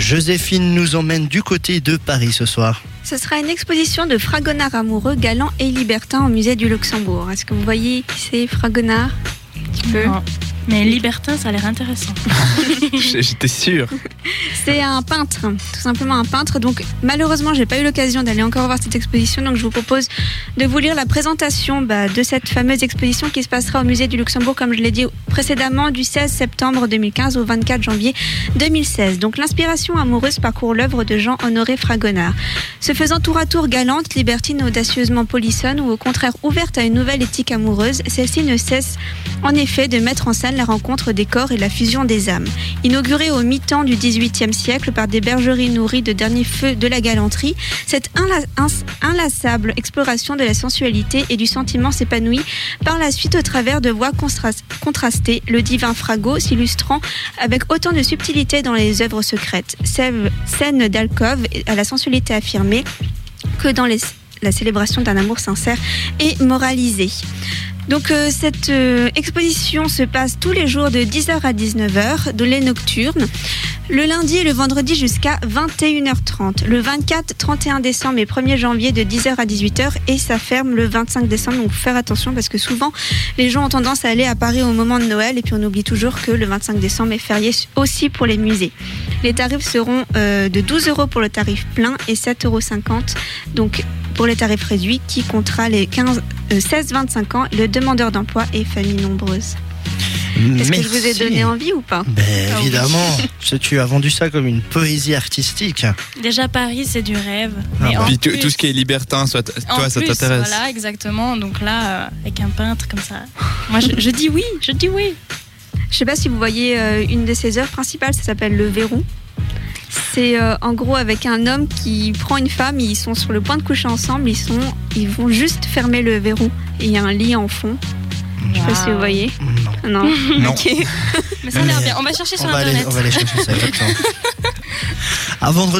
Joséphine nous emmène du côté de Paris ce soir. Ce sera une exposition de Fragonard amoureux, galant et libertin au musée du Luxembourg. Est-ce que vous voyez qui c'est Fragonard? Un petit peu. Non. Mais libertin, ça a l'air intéressant. J'étais sûr. C'est un peintre, tout simplement un peintre. Donc malheureusement, j'ai pas eu l'occasion d'aller encore voir cette exposition, donc je vous propose de vous lire la présentation bah, de cette fameuse exposition qui se passera au musée du Luxembourg, comme je l'ai dit précédemment, du 16 septembre 2015 au 24 janvier 2016. Donc l'inspiration amoureuse parcourt l'œuvre de Jean-Honoré Fragonard. Se faisant tour à tour galante, libertine, audacieusement polissonne ou au contraire ouverte à une nouvelle éthique amoureuse, celle-ci ne cesse en effet de mettre en scène la rencontre des corps et la fusion des âmes. Inaugurée au mi-temps du XVIIIe siècle par des bergeries nourries de derniers feux de la galanterie, cette inlassable exploration de la sensualité et du sentiment s'épanouit par la suite au travers de voix contras- contrastées, le divin Frago s'illustrant avec autant de subtilité dans les œuvres secrètes, scènes d'alcôve à la sensualité affirmée que dans la célébration d'un amour sincère et moralisé. Donc euh, cette euh, exposition se passe tous les jours de 10h à 19h, de les nocturnes, le lundi et le vendredi jusqu'à 21h30, le 24, 31 décembre et 1er janvier de 10h à 18h et ça ferme le 25 décembre. Donc faire attention parce que souvent les gens ont tendance à aller à Paris au moment de Noël et puis on oublie toujours que le 25 décembre est férié aussi pour les musées. Les tarifs seront euh, de 12 euros pour le tarif plein et 7,50 euros donc pour les tarifs réduits qui comptera les 15, euh, 16-25 ans, le demandeur d'emploi et famille nombreuse. Est-ce que je vous ai donné envie ou pas Ben, Ah oui. évidemment, tu as vendu ça comme une poésie artistique. Déjà, Paris, c'est du rêve. Ah Mais en Puis tu- plus- tout ce qui est libertin, soit, en toi, ça t'intéresse. Voilà, exactement. Donc là, euh, avec un peintre comme ça, moi, je, je dis oui, je dis oui. Je sais pas si vous voyez euh, une de ses œuvres principales, ça s'appelle Le Verrou. C'est euh, en gros avec un homme qui prend une femme, ils sont sur le point de coucher ensemble, ils, sont, ils vont juste fermer le verrou. Et il y a un lit en fond. Je sais pas si vous voyez. Non. Non. Non. Ok. Mais ça a l'air bien. On va chercher On sur va, aller, Internet. on va aller chercher ça, exactement. Avant de